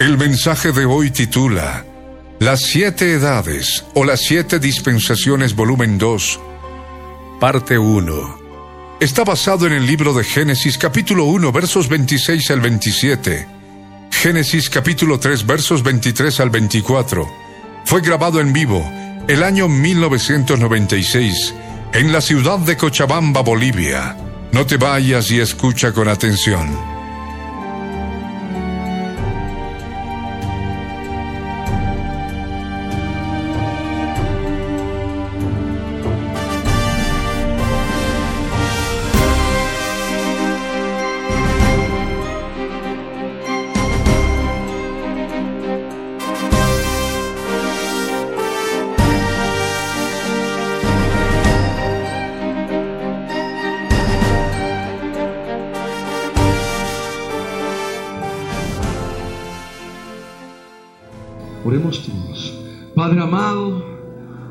El mensaje de hoy titula Las siete edades o las siete dispensaciones volumen 2, parte 1. Está basado en el libro de Génesis capítulo 1 versos 26 al 27, Génesis capítulo 3 versos 23 al 24. Fue grabado en vivo el año 1996 en la ciudad de Cochabamba, Bolivia. No te vayas y escucha con atención.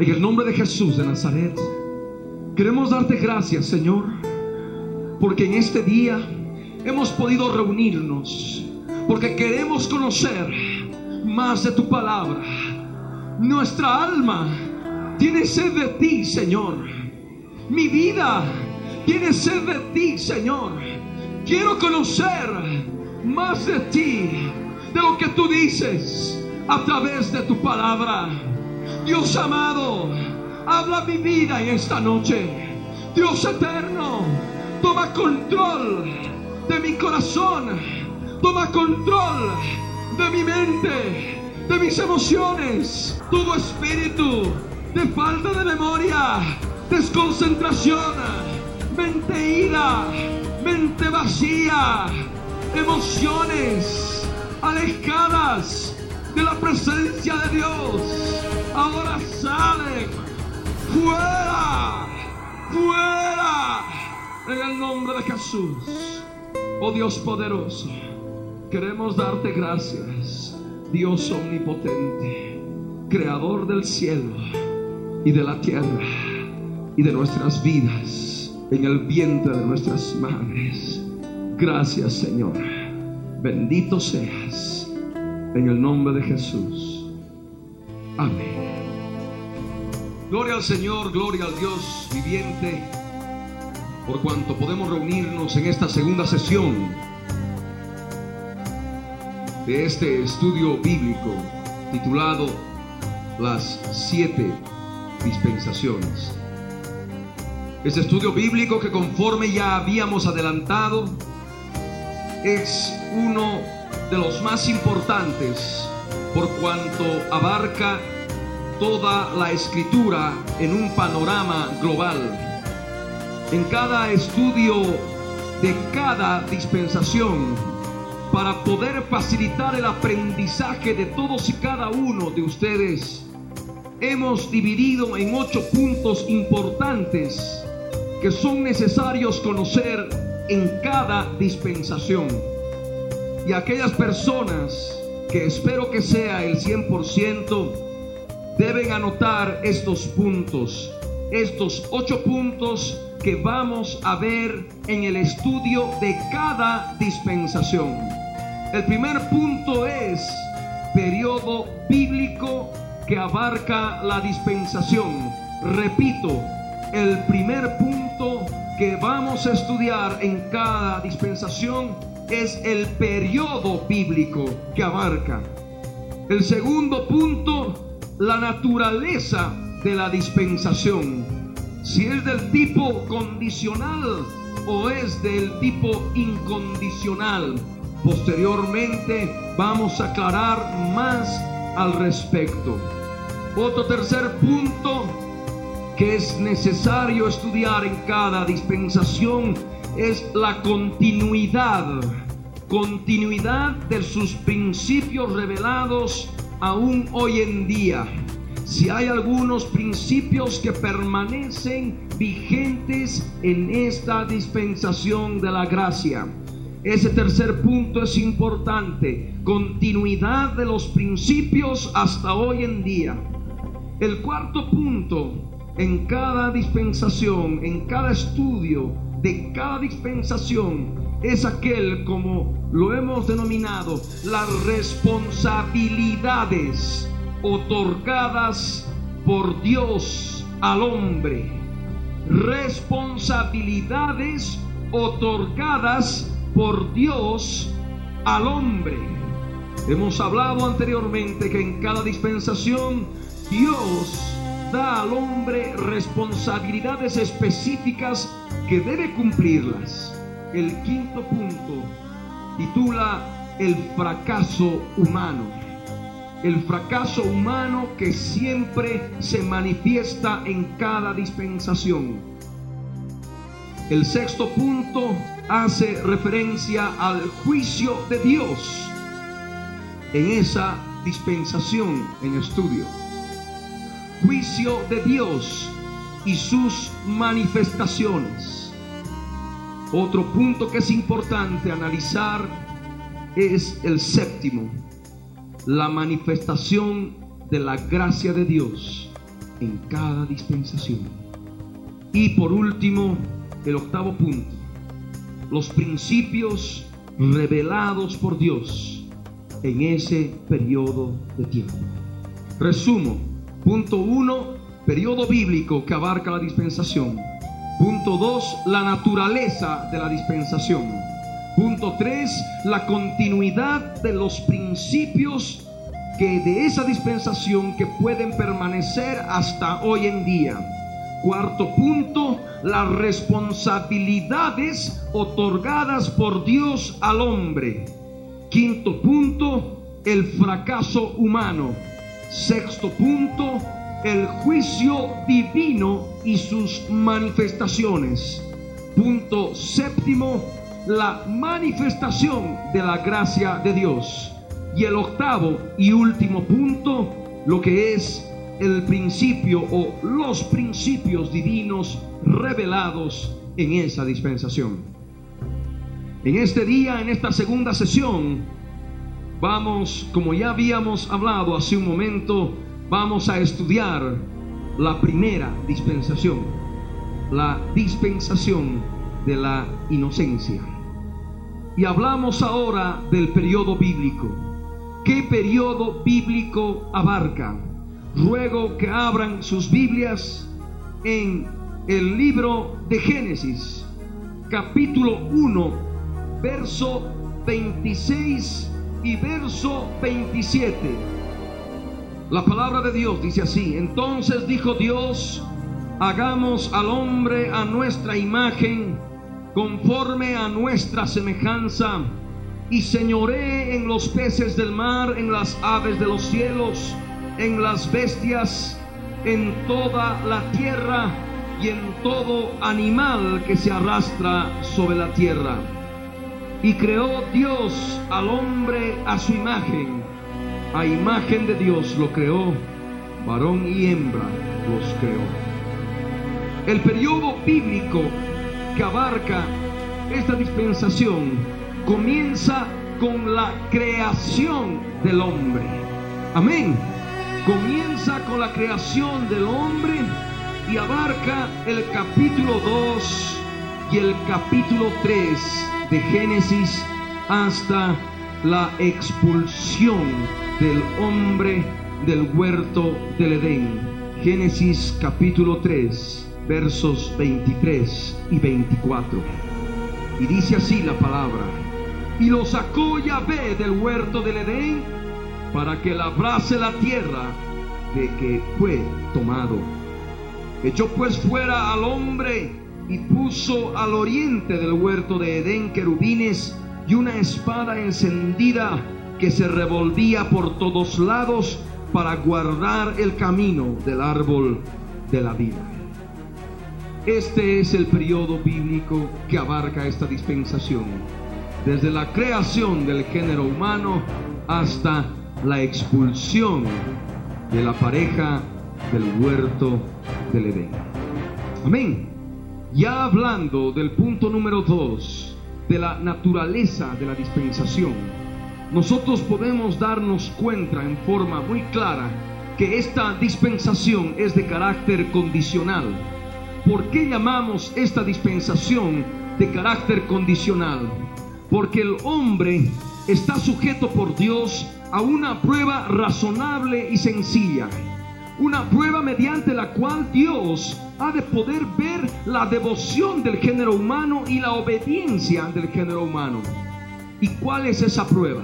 En el nombre de Jesús de Nazaret, queremos darte gracias, Señor, porque en este día hemos podido reunirnos, porque queremos conocer más de tu palabra. Nuestra alma tiene sed de ti, Señor. Mi vida tiene sed de ti, Señor. Quiero conocer más de ti, de lo que tú dices a través de tu palabra. Dios amado, habla mi vida en esta noche. Dios eterno, toma control de mi corazón. Toma control de mi mente, de mis emociones. Todo espíritu de falta de memoria, desconcentración, mente ira, mente vacía, emociones alejadas de la presencia de Dios. Ahora salen fuera, fuera, en el nombre de Jesús. Oh Dios poderoso, queremos darte gracias, Dios omnipotente, creador del cielo y de la tierra y de nuestras vidas en el vientre de nuestras madres. Gracias Señor, bendito seas en el nombre de Jesús. Amén. Gloria al Señor, gloria al Dios viviente, por cuanto podemos reunirnos en esta segunda sesión de este estudio bíblico titulado Las siete dispensaciones. Este estudio bíblico que conforme ya habíamos adelantado es uno de los más importantes por cuanto abarca toda la escritura en un panorama global. En cada estudio de cada dispensación, para poder facilitar el aprendizaje de todos y cada uno de ustedes, hemos dividido en ocho puntos importantes que son necesarios conocer en cada dispensación y aquellas personas que espero que sea el 100% deben anotar estos puntos, estos ocho puntos que vamos a ver en el estudio de cada dispensación. El primer punto es periodo bíblico que abarca la dispensación. Repito, el primer punto que vamos a estudiar en cada dispensación es el periodo bíblico que abarca. El segundo punto, la naturaleza de la dispensación. Si es del tipo condicional o es del tipo incondicional. Posteriormente vamos a aclarar más al respecto. Otro tercer punto, que es necesario estudiar en cada dispensación es la continuidad, continuidad de sus principios revelados aún hoy en día. Si hay algunos principios que permanecen vigentes en esta dispensación de la gracia. Ese tercer punto es importante, continuidad de los principios hasta hoy en día. El cuarto punto, en cada dispensación, en cada estudio de cada dispensación, es aquel, como lo hemos denominado, las responsabilidades otorgadas por Dios al hombre. Responsabilidades otorgadas por Dios al hombre. Hemos hablado anteriormente que en cada dispensación Dios da al hombre responsabilidades específicas que debe cumplirlas. El quinto punto titula El fracaso humano. El fracaso humano que siempre se manifiesta en cada dispensación. El sexto punto hace referencia al juicio de Dios en esa dispensación en estudio. Juicio de Dios y sus manifestaciones. Otro punto que es importante analizar es el séptimo, la manifestación de la gracia de Dios en cada dispensación. Y por último, el octavo punto, los principios revelados por Dios en ese periodo de tiempo. Resumo, punto uno, periodo bíblico que abarca la dispensación. Punto dos, la naturaleza de la dispensación. Punto tres, la continuidad de los principios que de esa dispensación que pueden permanecer hasta hoy en día. Cuarto punto, las responsabilidades otorgadas por Dios al hombre. Quinto punto, el fracaso humano. Sexto punto, el juicio divino y sus manifestaciones. Punto séptimo, la manifestación de la gracia de Dios. Y el octavo y último punto, lo que es el principio o los principios divinos revelados en esa dispensación. En este día, en esta segunda sesión, vamos, como ya habíamos hablado hace un momento, vamos a estudiar la primera dispensación, la dispensación de la inocencia. Y hablamos ahora del periodo bíblico. ¿Qué periodo bíblico abarca? ruego que abran sus Biblias en el libro de Génesis, capítulo 1, verso 26 y verso 27. La palabra de Dios dice así, entonces dijo Dios, hagamos al hombre a nuestra imagen, conforme a nuestra semejanza, y señoré en los peces del mar, en las aves de los cielos, en las bestias, en toda la tierra y en todo animal que se arrastra sobre la tierra. Y creó Dios al hombre a su imagen, a imagen de Dios lo creó, varón y hembra los creó. El periodo bíblico que abarca esta dispensación comienza con la creación del hombre. Amén comienza con la creación del hombre y abarca el capítulo 2 y el capítulo 3 de Génesis hasta la expulsión del hombre del huerto del Edén. Génesis capítulo 3, versos 23 y 24. Y dice así la palabra. Y lo sacó Yahvé del huerto del Edén para que labrase la tierra de que fue tomado. Echó pues fuera al hombre y puso al oriente del huerto de Edén querubines y una espada encendida que se revolvía por todos lados para guardar el camino del árbol de la vida. Este es el periodo bíblico que abarca esta dispensación, desde la creación del género humano hasta la expulsión de la pareja del huerto del Edén. Amén. Ya hablando del punto número dos, de la naturaleza de la dispensación, nosotros podemos darnos cuenta en forma muy clara que esta dispensación es de carácter condicional. ¿Por qué llamamos esta dispensación de carácter condicional? Porque el hombre está sujeto por Dios a una prueba razonable y sencilla. Una prueba mediante la cual Dios ha de poder ver la devoción del género humano y la obediencia del género humano. ¿Y cuál es esa prueba?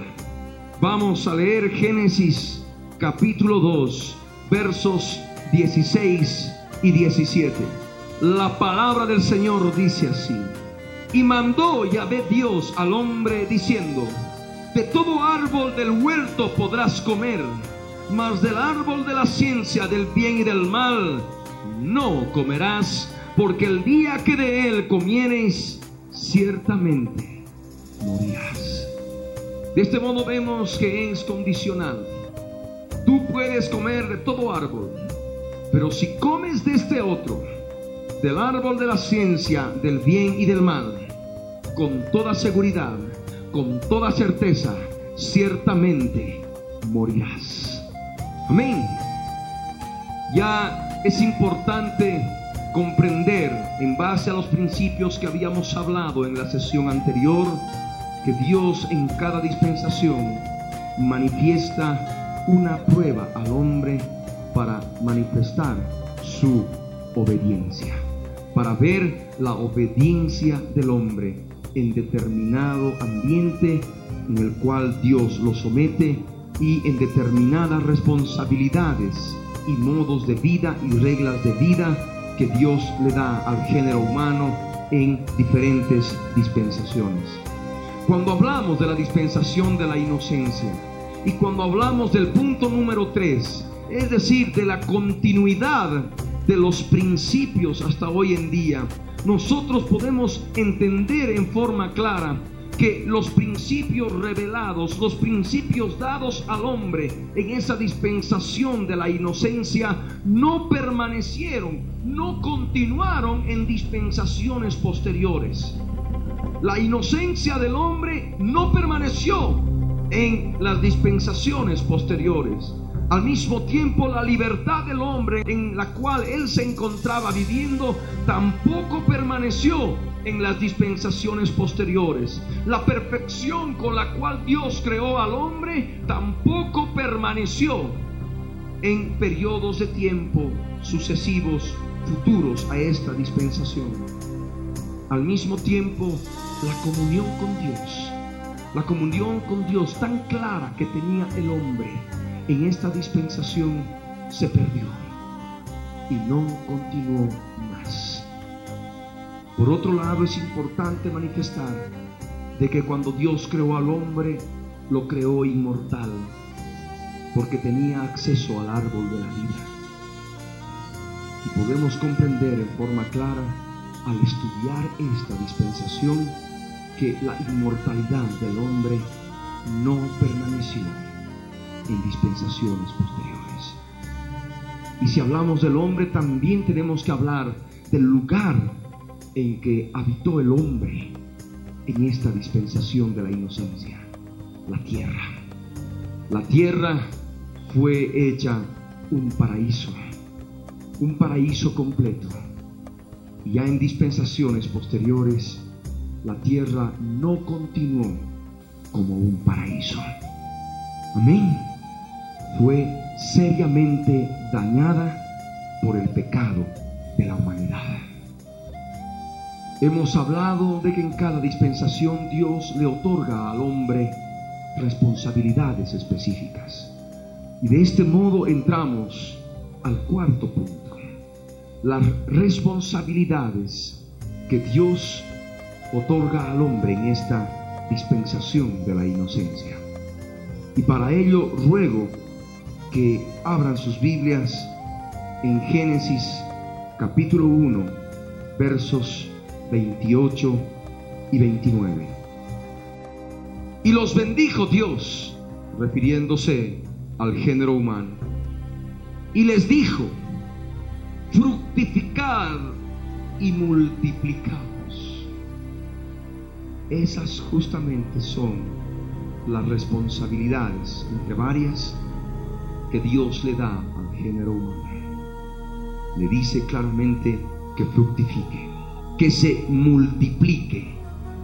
Vamos a leer Génesis capítulo 2, versos 16 y 17. La palabra del Señor dice así. Y mandó Yahvé Dios al hombre diciendo, de todo árbol del huerto podrás comer, mas del árbol de la ciencia del bien y del mal no comerás, porque el día que de él comieres, ciertamente morirás. De este modo vemos que es condicional. Tú puedes comer de todo árbol, pero si comes de este otro, del árbol de la ciencia, del bien y del mal, con toda seguridad, con toda certeza, ciertamente morirás. Amén. Ya es importante comprender en base a los principios que habíamos hablado en la sesión anterior, que Dios en cada dispensación manifiesta una prueba al hombre para manifestar su obediencia, para ver la obediencia del hombre en determinado ambiente en el cual Dios lo somete y en determinadas responsabilidades y modos de vida y reglas de vida que Dios le da al género humano en diferentes dispensaciones. Cuando hablamos de la dispensación de la inocencia y cuando hablamos del punto número 3, es decir, de la continuidad de los principios hasta hoy en día, nosotros podemos entender en forma clara que los principios revelados, los principios dados al hombre en esa dispensación de la inocencia, no permanecieron, no continuaron en dispensaciones posteriores. La inocencia del hombre no permaneció en las dispensaciones posteriores. Al mismo tiempo, la libertad del hombre en la cual él se encontraba viviendo tampoco permaneció en las dispensaciones posteriores. La perfección con la cual Dios creó al hombre tampoco permaneció en periodos de tiempo sucesivos, futuros a esta dispensación. Al mismo tiempo, la comunión con Dios, la comunión con Dios tan clara que tenía el hombre, en esta dispensación se perdió y no continuó más. Por otro lado, es importante manifestar de que cuando Dios creó al hombre, lo creó inmortal, porque tenía acceso al árbol de la vida. Y podemos comprender en forma clara al estudiar esta dispensación que la inmortalidad del hombre no permaneció en dispensaciones posteriores. Y si hablamos del hombre, también tenemos que hablar del lugar en que habitó el hombre en esta dispensación de la inocencia, la tierra. La tierra fue hecha un paraíso, un paraíso completo. Ya en dispensaciones posteriores, la tierra no continuó como un paraíso. Amén fue seriamente dañada por el pecado de la humanidad. Hemos hablado de que en cada dispensación Dios le otorga al hombre responsabilidades específicas. Y de este modo entramos al cuarto punto. Las responsabilidades que Dios otorga al hombre en esta dispensación de la inocencia. Y para ello ruego que abran sus Biblias en Génesis capítulo 1, versos 28 y 29. Y los bendijo Dios, refiriéndose al género humano, y les dijo, fructificad y multiplicaos. Esas justamente son las responsabilidades, entre varias, que Dios le da al género humano. Le dice claramente que fructifique, que se multiplique,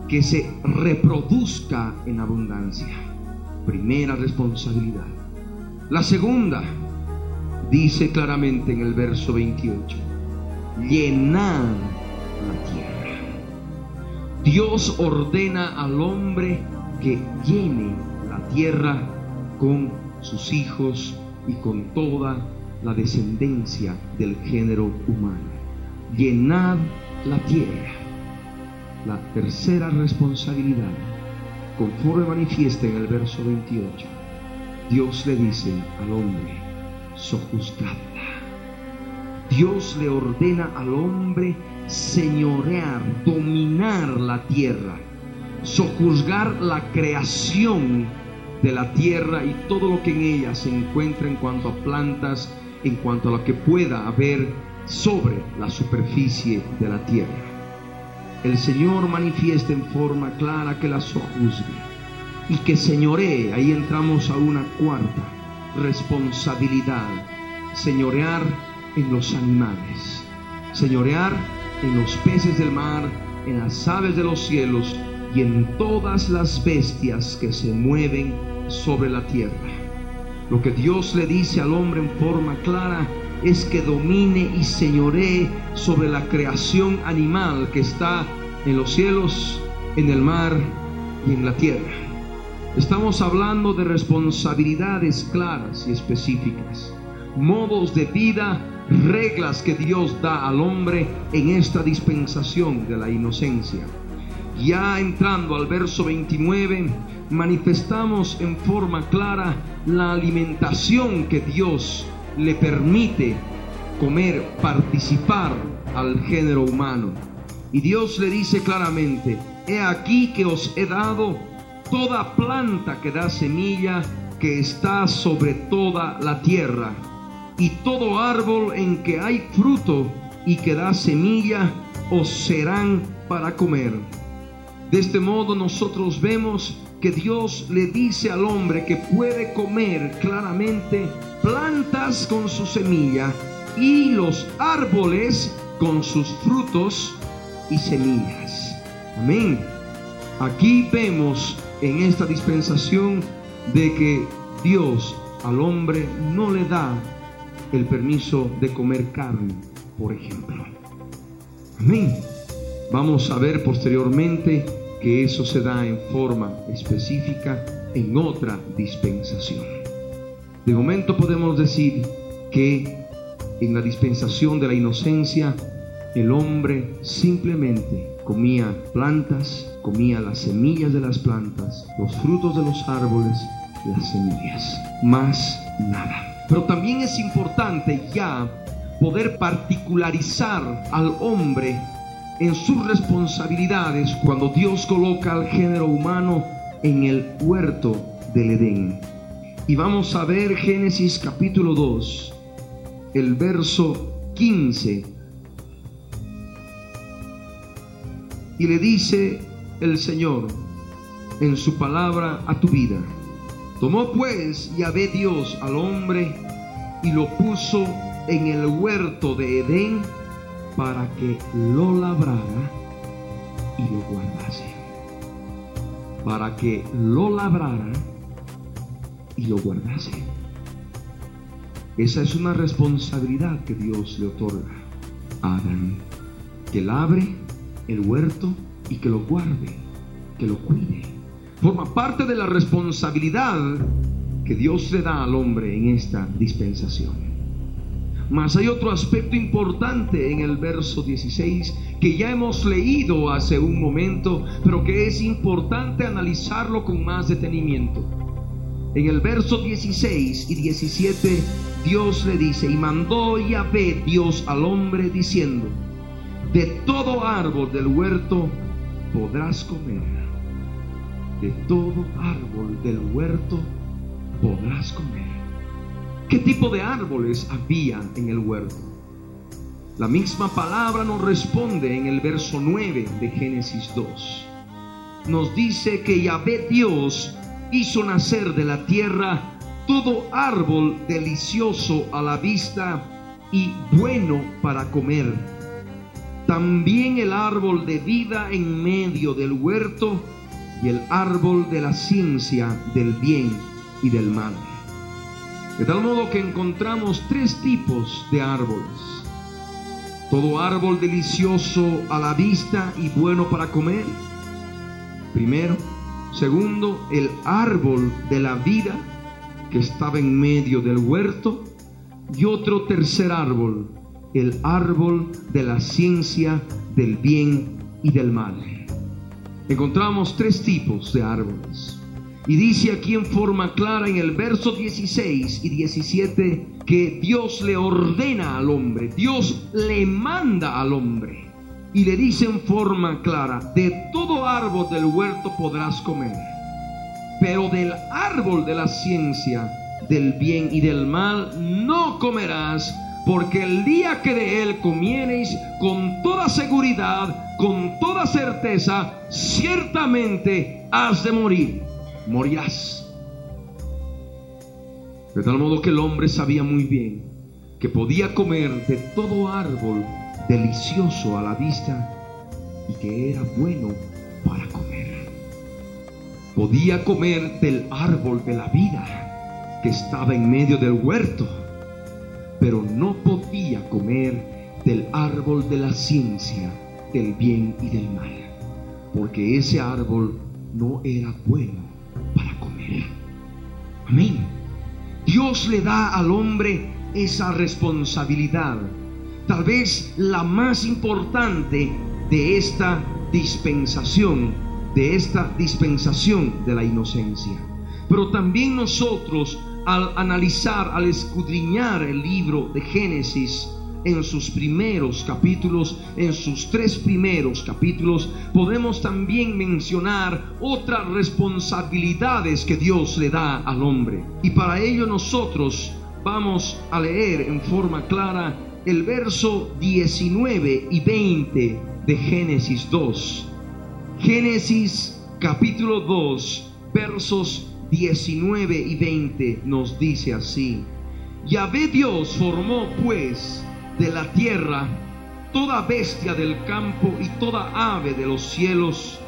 que se reproduzca en abundancia. Primera responsabilidad. La segunda, dice claramente en el verso 28, llenar la tierra. Dios ordena al hombre que llene la tierra con sus hijos y con toda la descendencia del género humano. Llenad la tierra. La tercera responsabilidad, conforme manifiesta en el verso 28, Dios le dice al hombre, sojuzgadla. Dios le ordena al hombre señorear, dominar la tierra, sojuzgar la creación de la tierra y todo lo que en ella se encuentra en cuanto a plantas, en cuanto a lo que pueda haber sobre la superficie de la tierra. El Señor manifiesta en forma clara que la sojuzgue y que señoree. Ahí entramos a una cuarta responsabilidad. Señorear en los animales. Señorear en los peces del mar, en las aves de los cielos y en todas las bestias que se mueven sobre la tierra. Lo que Dios le dice al hombre en forma clara es que domine y señoree sobre la creación animal que está en los cielos, en el mar y en la tierra. Estamos hablando de responsabilidades claras y específicas, modos de vida, reglas que Dios da al hombre en esta dispensación de la inocencia. Ya entrando al verso 29, manifestamos en forma clara la alimentación que Dios le permite comer, participar al género humano. Y Dios le dice claramente, he aquí que os he dado toda planta que da semilla que está sobre toda la tierra, y todo árbol en que hay fruto y que da semilla, os serán para comer. De este modo nosotros vemos que Dios le dice al hombre que puede comer claramente plantas con su semilla y los árboles con sus frutos y semillas. Amén. Aquí vemos en esta dispensación de que Dios al hombre no le da el permiso de comer carne, por ejemplo. Amén. Vamos a ver posteriormente que eso se da en forma específica en otra dispensación. De momento podemos decir que en la dispensación de la inocencia el hombre simplemente comía plantas, comía las semillas de las plantas, los frutos de los árboles, las semillas, más nada. Pero también es importante ya poder particularizar al hombre en sus responsabilidades cuando Dios coloca al género humano en el huerto del Edén. Y vamos a ver Génesis capítulo 2, el verso 15. Y le dice el Señor en su palabra a tu vida. Tomó pues Yahvé Dios al hombre y lo puso en el huerto de Edén para que lo labrara y lo guardase. Para que lo labrara y lo guardase. Esa es una responsabilidad que Dios le otorga a Adán. Que labre el huerto y que lo guarde, que lo cuide. Forma parte de la responsabilidad que Dios le da al hombre en esta dispensación. Mas hay otro aspecto importante en el verso 16 que ya hemos leído hace un momento, pero que es importante analizarlo con más detenimiento. En el verso 16 y 17 Dios le dice, y mandó Yahvé Dios al hombre diciendo, de todo árbol del huerto podrás comer. De todo árbol del huerto podrás comer. ¿Qué tipo de árboles había en el huerto? La misma palabra nos responde en el verso 9 de Génesis 2. Nos dice que Yahvé Dios hizo nacer de la tierra todo árbol delicioso a la vista y bueno para comer. También el árbol de vida en medio del huerto y el árbol de la ciencia del bien y del mal. De tal modo que encontramos tres tipos de árboles. Todo árbol delicioso a la vista y bueno para comer. Primero. Segundo, el árbol de la vida que estaba en medio del huerto. Y otro tercer árbol, el árbol de la ciencia del bien y del mal. Encontramos tres tipos de árboles. Y dice aquí en forma clara en el verso 16 y 17 que Dios le ordena al hombre, Dios le manda al hombre. Y le dice en forma clara, de todo árbol del huerto podrás comer, pero del árbol de la ciencia, del bien y del mal, no comerás, porque el día que de él comiereis con toda seguridad, con toda certeza, ciertamente has de morir morirás. De tal modo que el hombre sabía muy bien que podía comer de todo árbol delicioso a la vista y que era bueno para comer. Podía comer del árbol de la vida que estaba en medio del huerto, pero no podía comer del árbol de la ciencia, del bien y del mal, porque ese árbol no era bueno Amén. Dios le da al hombre esa responsabilidad, tal vez la más importante de esta dispensación, de esta dispensación de la inocencia. Pero también nosotros al analizar, al escudriñar el libro de Génesis, en sus primeros capítulos, en sus tres primeros capítulos, podemos también mencionar otras responsabilidades que Dios le da al hombre. Y para ello nosotros vamos a leer en forma clara el verso 19 y 20 de Génesis 2. Génesis capítulo 2, versos 19 y 20 nos dice así. Yahvé Dios formó pues de la tierra, toda bestia del campo y toda ave de los cielos,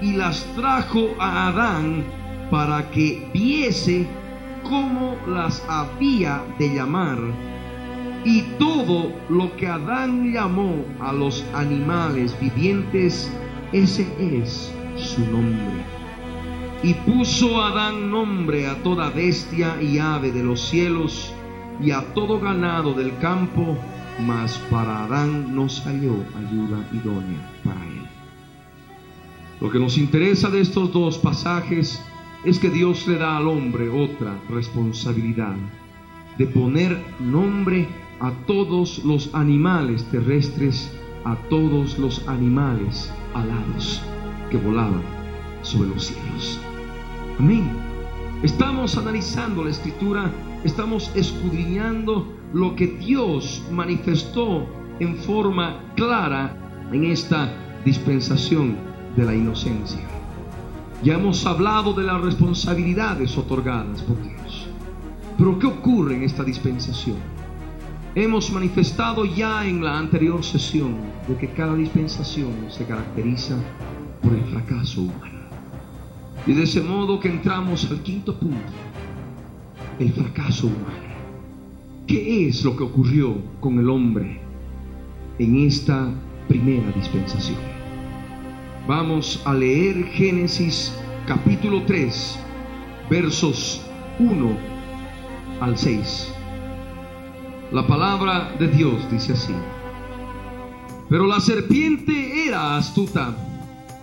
y las trajo a Adán para que viese cómo las había de llamar. Y todo lo que Adán llamó a los animales vivientes, ese es su nombre. Y puso Adán nombre a toda bestia y ave de los cielos, y a todo ganado del campo, mas para Adán no salió ayuda idónea para él. Lo que nos interesa de estos dos pasajes es que Dios le da al hombre otra responsabilidad de poner nombre a todos los animales terrestres, a todos los animales alados que volaban sobre los cielos. Amén. Estamos analizando la escritura, estamos escudriñando lo que Dios manifestó en forma clara en esta dispensación de la inocencia. Ya hemos hablado de las responsabilidades otorgadas por Dios. Pero ¿qué ocurre en esta dispensación? Hemos manifestado ya en la anterior sesión de que cada dispensación se caracteriza por el fracaso humano. Y de ese modo que entramos al quinto punto, el fracaso humano. ¿Qué es lo que ocurrió con el hombre en esta primera dispensación? Vamos a leer Génesis capítulo 3, versos 1 al 6. La palabra de Dios dice así. Pero la serpiente era astuta,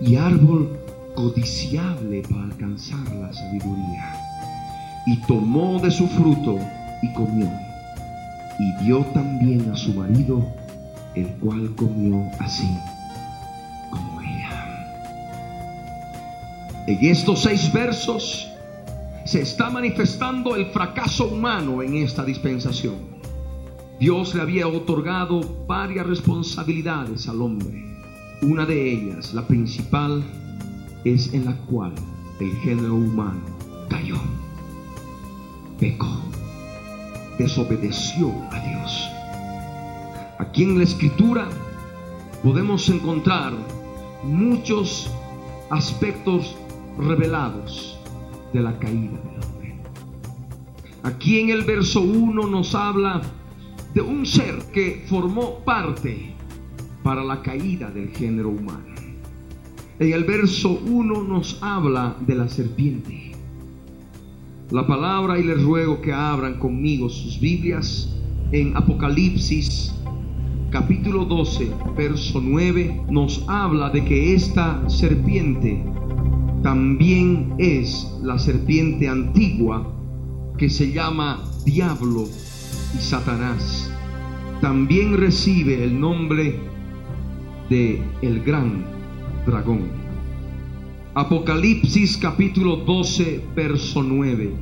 y árbol codiciable para alcanzar la sabiduría. Y tomó de su fruto y comió. Y dio también a su marido, el cual comió así como ella. En estos seis versos se está manifestando el fracaso humano en esta dispensación. Dios le había otorgado varias responsabilidades al hombre. Una de ellas, la principal, es en la cual el género humano cayó, pecó, desobedeció a Dios. Aquí en la escritura podemos encontrar muchos aspectos revelados de la caída del hombre. Aquí en el verso 1 nos habla de un ser que formó parte para la caída del género humano. En el verso 1 nos habla de la serpiente. La palabra y les ruego que abran conmigo sus Biblias en Apocalipsis capítulo 12, verso 9, nos habla de que esta serpiente también es la serpiente antigua que se llama Diablo y Satanás. También recibe el nombre de el gran dragón. Apocalipsis capítulo 12, verso 9.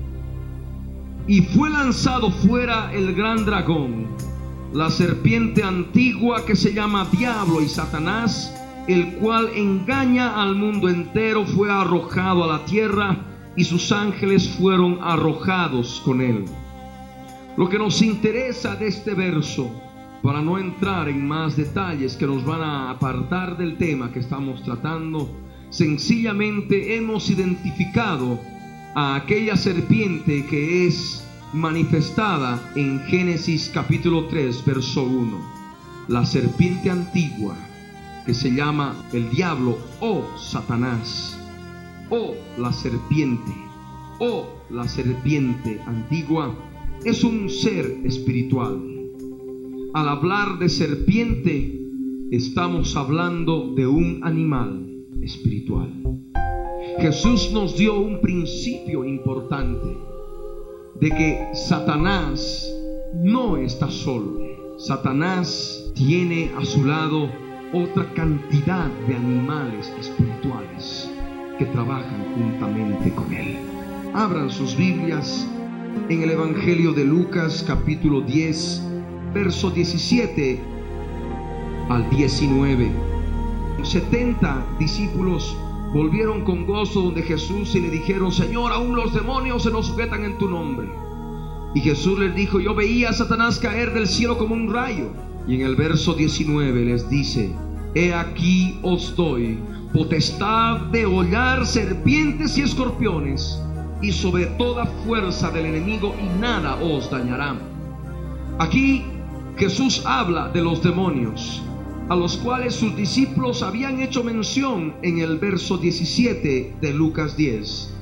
Y fue lanzado fuera el gran dragón, la serpiente antigua que se llama Diablo y Satanás, el cual engaña al mundo entero, fue arrojado a la tierra y sus ángeles fueron arrojados con él. Lo que nos interesa de este verso para no entrar en más detalles que nos van a apartar del tema que estamos tratando, sencillamente hemos identificado a aquella serpiente que es manifestada en Génesis capítulo 3, verso 1. La serpiente antigua que se llama el diablo o Satanás o la serpiente o la serpiente antigua es un ser espiritual al hablar de serpiente, estamos hablando de un animal espiritual. Jesús nos dio un principio importante de que Satanás no está solo. Satanás tiene a su lado otra cantidad de animales espirituales que trabajan juntamente con él. Abran sus Biblias en el Evangelio de Lucas capítulo 10 verso 17 al 19. 70 discípulos volvieron con gozo donde Jesús y le dijeron, Señor, aún los demonios se nos sujetan en tu nombre. Y Jesús les dijo, yo veía a Satanás caer del cielo como un rayo. Y en el verso 19 les dice, he aquí os doy potestad de hollar serpientes y escorpiones y sobre toda fuerza del enemigo y nada os dañará. Aquí Jesús habla de los demonios, a los cuales sus discípulos habían hecho mención en el verso 17 de Lucas 10.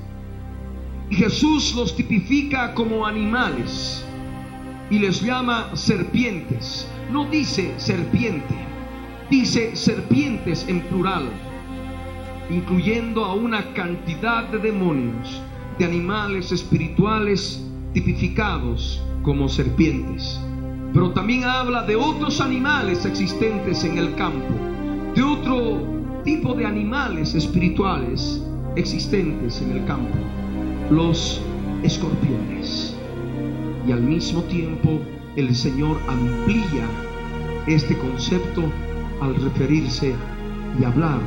Y Jesús los tipifica como animales y les llama serpientes. No dice serpiente, dice serpientes en plural, incluyendo a una cantidad de demonios, de animales espirituales tipificados como serpientes pero también habla de otros animales existentes en el campo, de otro tipo de animales espirituales existentes en el campo, los escorpiones. Y al mismo tiempo el Señor amplía este concepto al referirse y hablar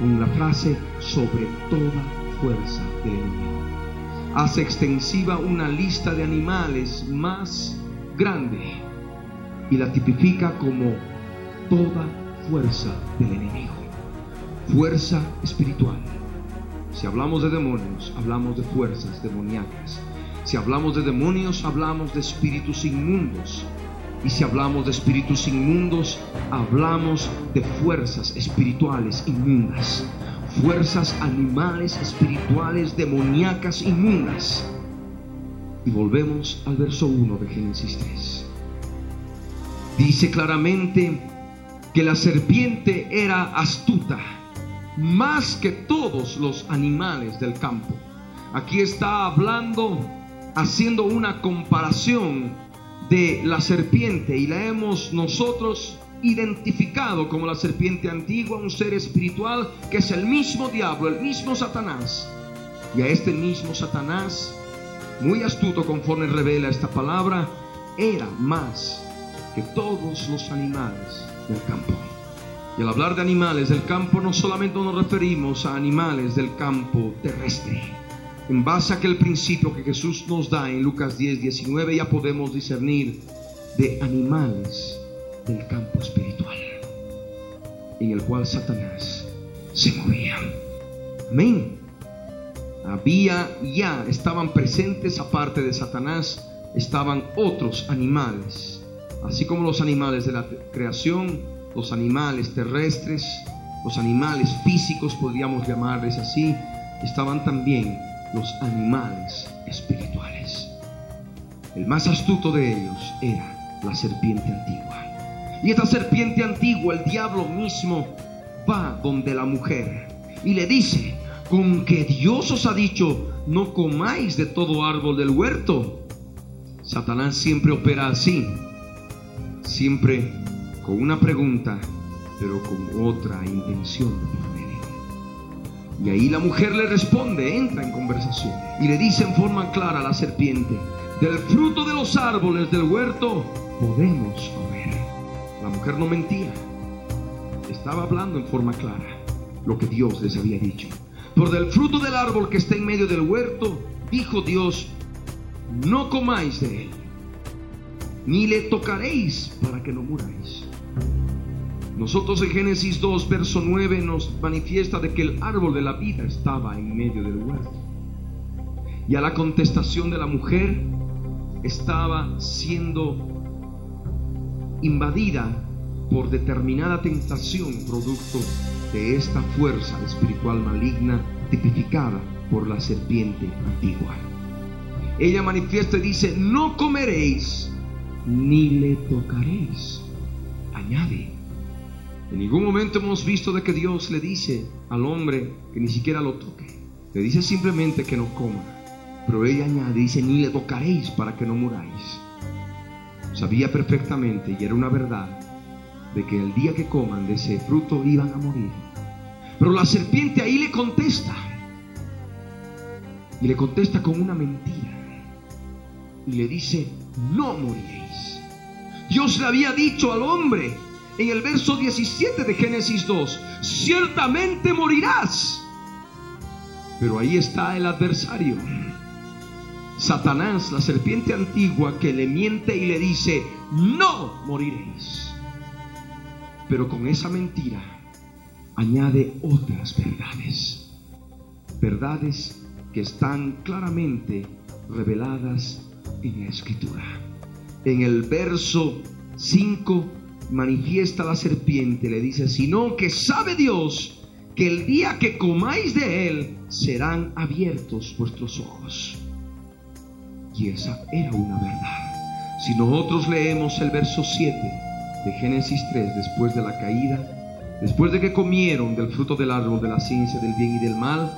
con la frase sobre toda fuerza del enemigo. Hace extensiva una lista de animales más grande y la tipifica como toda fuerza del enemigo. Fuerza espiritual. Si hablamos de demonios, hablamos de fuerzas demoníacas. Si hablamos de demonios, hablamos de espíritus inmundos. Y si hablamos de espíritus inmundos, hablamos de fuerzas espirituales inmundas. Fuerzas animales espirituales demoníacas inmundas. Y volvemos al verso 1 de Génesis 3. Dice claramente que la serpiente era astuta más que todos los animales del campo. Aquí está hablando, haciendo una comparación de la serpiente y la hemos nosotros identificado como la serpiente antigua, un ser espiritual que es el mismo diablo, el mismo Satanás. Y a este mismo Satanás, muy astuto conforme revela esta palabra, era más que todos los animales del campo. Y al hablar de animales del campo no solamente nos referimos a animales del campo terrestre. En base a aquel principio que Jesús nos da en Lucas 10, 19 ya podemos discernir de animales del campo espiritual en el cual Satanás se movía. Amén. Había ya, estaban presentes aparte de Satanás, estaban otros animales, así como los animales de la creación, los animales terrestres, los animales físicos, podríamos llamarles así, estaban también los animales espirituales. El más astuto de ellos era la serpiente antigua. Y esta serpiente antigua, el diablo mismo, va donde la mujer y le dice, con que Dios os ha dicho, no comáis de todo árbol del huerto. Satanás siempre opera así, siempre con una pregunta, pero con otra intención de Y ahí la mujer le responde, entra en conversación y le dice en forma clara a la serpiente, del fruto de los árboles del huerto podemos comer. La mujer no mentía, estaba hablando en forma clara lo que Dios les había dicho. Por del fruto del árbol que está en medio del huerto, dijo Dios, no comáis de él, ni le tocaréis para que no muráis. Nosotros en Génesis 2, verso 9 nos manifiesta de que el árbol de la vida estaba en medio del huerto. Y a la contestación de la mujer estaba siendo invadida por determinada tentación producto de esta fuerza espiritual maligna tipificada por la serpiente antigua. Ella manifiesta y dice, no comeréis ni le tocaréis. Añade, en ningún momento hemos visto de que Dios le dice al hombre que ni siquiera lo toque. Le dice simplemente que no coma. Pero ella añade, dice, ni le tocaréis para que no muráis. Sabía perfectamente, y era una verdad, de que el día que coman de ese fruto iban a morir. Pero la serpiente ahí le contesta. Y le contesta con una mentira. Y le dice, no moriréis. Dios le había dicho al hombre en el verso 17 de Génesis 2, ciertamente morirás. Pero ahí está el adversario. Satanás, la serpiente antigua que le miente y le dice, no moriréis. Pero con esa mentira añade otras verdades. Verdades que están claramente reveladas en la escritura. En el verso 5 manifiesta la serpiente, le dice, sino que sabe Dios que el día que comáis de él serán abiertos vuestros ojos. Y esa era una verdad. Si nosotros leemos el verso 7 de Génesis 3, después de la caída, después de que comieron del fruto del árbol de la ciencia del bien y del mal,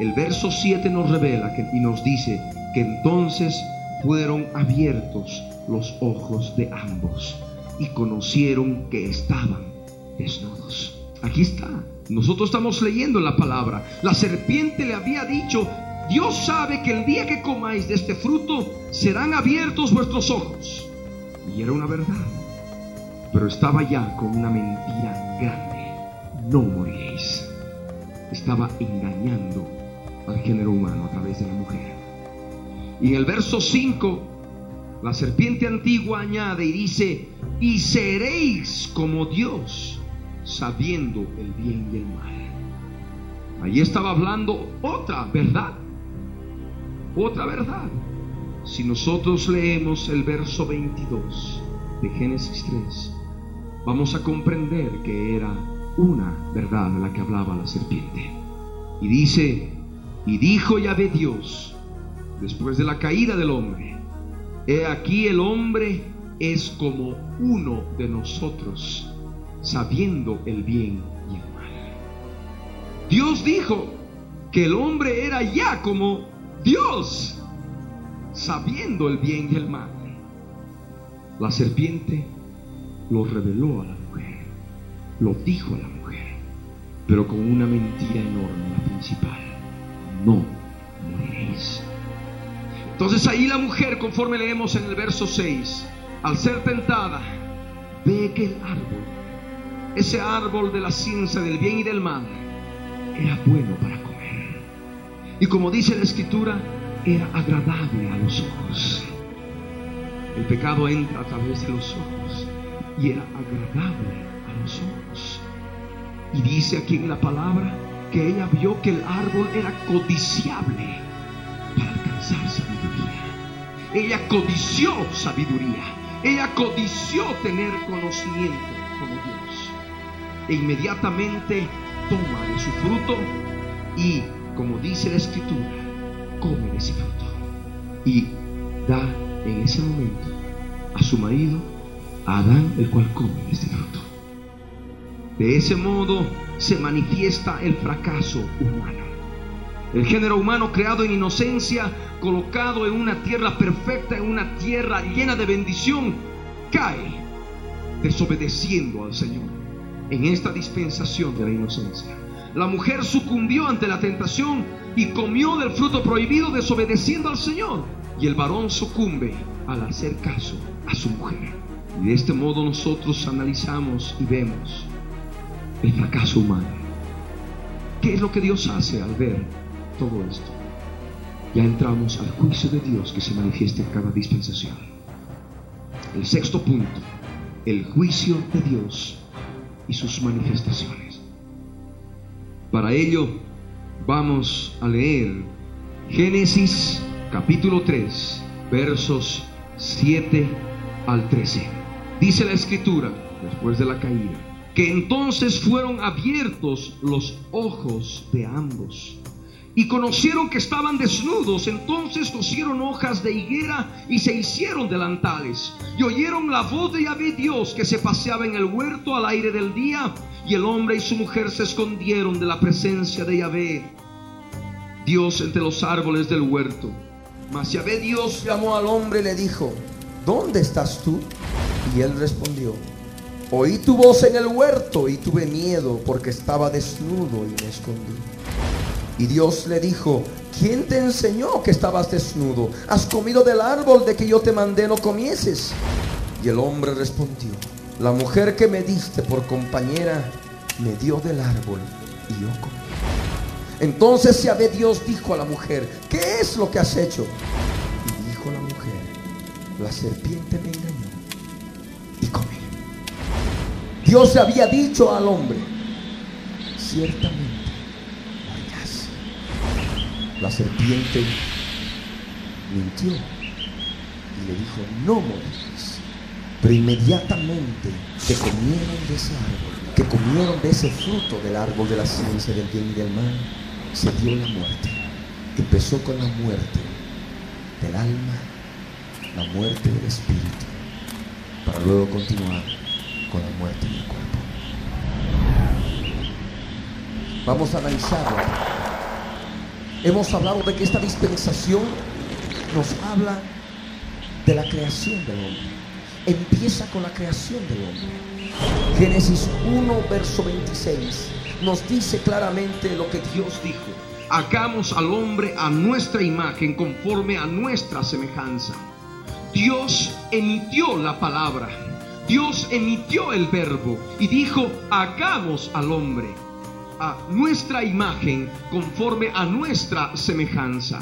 el verso 7 nos revela y nos dice que entonces fueron abiertos los ojos de ambos y conocieron que estaban desnudos. Aquí está. Nosotros estamos leyendo la palabra. La serpiente le había dicho, Dios sabe que el día que comáis de este fruto serán abiertos vuestros ojos. Y era una verdad. Pero estaba ya con una mentira grande. no moriréis. Estaba engañando al género humano a través de la mujer. Y en el verso 5, la serpiente antigua añade y dice, y seréis como Dios, sabiendo el bien y el mal. Allí estaba hablando otra verdad, otra verdad. Si nosotros leemos el verso 22 de Génesis 3, vamos a comprender que era una verdad la que hablaba la serpiente. Y dice, y dijo Yahvé Dios, después de la caída del hombre, he aquí el hombre es como uno de nosotros, sabiendo el bien y el mal. Dios dijo que el hombre era ya como Dios, sabiendo el bien y el mal. La serpiente lo reveló a la mujer, lo dijo a la mujer, pero con una mentira enorme, la principal, no moriréis. Entonces ahí la mujer, conforme leemos en el verso 6, al ser tentada, ve que el árbol, ese árbol de la ciencia del bien y del mal, era bueno para comer. Y como dice la escritura, era agradable a los ojos. El pecado entra a través de los ojos y era agradable a los ojos. Y dice aquí en la palabra que ella vio que el árbol era codiciable para alcanzar sabiduría. Ella codició sabiduría. Ella codició tener conocimiento como Dios. E inmediatamente toma de su fruto y, como dice la escritura, come de ese fruto. Y da en ese momento a su marido, Adán, el cual come de este fruto. De ese modo se manifiesta el fracaso humano. El género humano creado en inocencia, colocado en una tierra perfecta, en una tierra llena de bendición, cae desobedeciendo al Señor en esta dispensación de la inocencia. La mujer sucumbió ante la tentación y comió del fruto prohibido desobedeciendo al Señor. Y el varón sucumbe al hacer caso a su mujer. Y de este modo nosotros analizamos y vemos el fracaso humano. ¿Qué es lo que Dios hace al ver todo esto? Ya entramos al juicio de Dios que se manifiesta en cada dispensación. El sexto punto, el juicio de Dios y sus manifestaciones. Para ello vamos a leer Génesis capítulo 3, versos 7 al 13. Dice la escritura, después de la caída, que entonces fueron abiertos los ojos de ambos y conocieron que estaban desnudos. Entonces cosieron hojas de higuera y se hicieron delantales. Y oyeron la voz de Yahvé Dios que se paseaba en el huerto al aire del día. Y el hombre y su mujer se escondieron de la presencia de Yahvé, Dios entre los árboles del huerto. Mas Yahvé Dios llamó al hombre y le dijo, ¿dónde estás tú? Y él respondió, oí tu voz en el huerto y tuve miedo porque estaba desnudo y me escondí. Y Dios le dijo, ¿quién te enseñó que estabas desnudo? ¿Has comido del árbol de que yo te mandé no comieses? Y el hombre respondió, la mujer que me diste por compañera me dio del árbol y yo comí. Entonces Yahvé Dios dijo a la mujer, ¿qué es lo que has hecho? Y dijo la mujer, la serpiente me engañó y comí. Dios había dicho al hombre, ciertamente. La serpiente mintió y le dijo, no morirás. Pero inmediatamente que comieron de ese árbol, que comieron de ese fruto del árbol de la ciencia del bien y del mal, se dio la muerte. Empezó con la muerte del alma, la muerte del espíritu, para luego continuar con la muerte del cuerpo. Vamos a analizarlo. Hemos hablado de que esta dispensación nos habla de la creación del hombre. Empieza con la creación del hombre. Génesis 1, verso 26 nos dice claramente lo que Dios dijo. Hagamos al hombre a nuestra imagen conforme a nuestra semejanza. Dios emitió la palabra. Dios emitió el verbo y dijo, hagamos al hombre a nuestra imagen conforme a nuestra semejanza.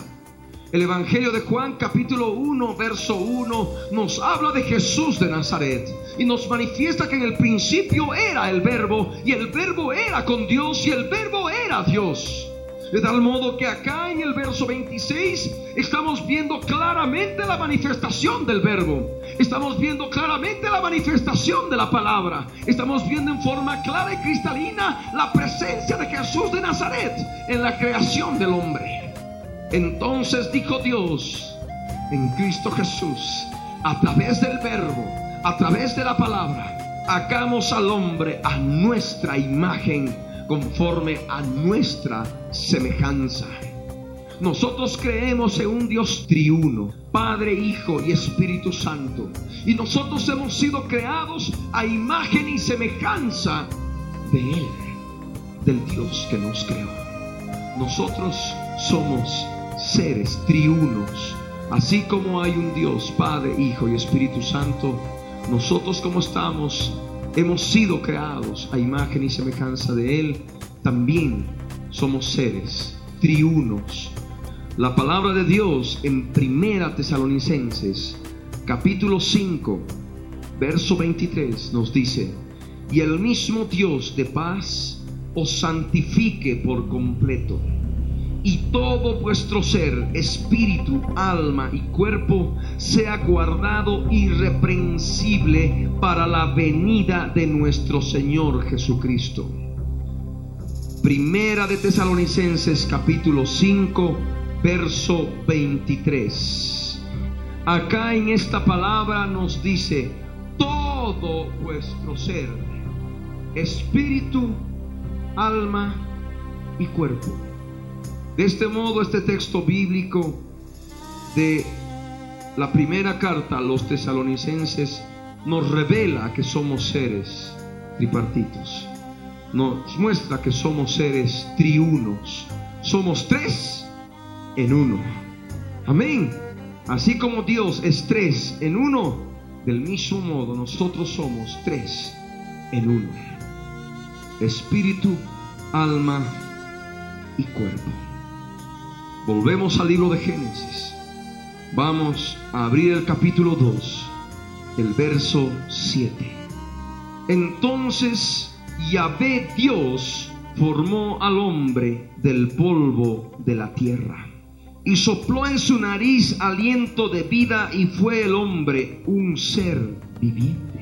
El Evangelio de Juan capítulo 1 verso 1 nos habla de Jesús de Nazaret y nos manifiesta que en el principio era el verbo y el verbo era con Dios y el verbo era Dios. De tal modo que acá en el verso 26 estamos viendo claramente la manifestación del verbo. Estamos viendo claramente la manifestación de la palabra. Estamos viendo en forma clara y cristalina la presencia de Jesús de Nazaret en la creación del hombre. Entonces dijo Dios en Cristo Jesús, a través del verbo, a través de la palabra, hagamos al hombre a nuestra imagen conforme a nuestra semejanza. Nosotros creemos en un Dios triuno, Padre, Hijo y Espíritu Santo. Y nosotros hemos sido creados a imagen y semejanza de Él, del Dios que nos creó. Nosotros somos seres triunos. Así como hay un Dios, Padre, Hijo y Espíritu Santo, nosotros como estamos hemos sido creados a imagen y semejanza de Él, también somos seres triunos. La palabra de Dios en Primera Tesalonicenses, capítulo 5, verso 23, nos dice, y el mismo Dios de paz os santifique por completo y todo vuestro ser, espíritu, alma y cuerpo, sea guardado irreprensible para la venida de nuestro Señor Jesucristo. Primera de Tesalonicenses capítulo 5, verso 23. Acá en esta palabra nos dice, todo vuestro ser, espíritu, alma y cuerpo de este modo, este texto bíblico de la primera carta a los tesalonicenses nos revela que somos seres tripartitos. Nos muestra que somos seres triunos. Somos tres en uno. Amén. Así como Dios es tres en uno, del mismo modo nosotros somos tres en uno. Espíritu, alma y cuerpo. Volvemos al libro de Génesis. Vamos a abrir el capítulo 2, el verso 7. Entonces Yahvé Dios formó al hombre del polvo de la tierra y sopló en su nariz aliento de vida y fue el hombre un ser viviente.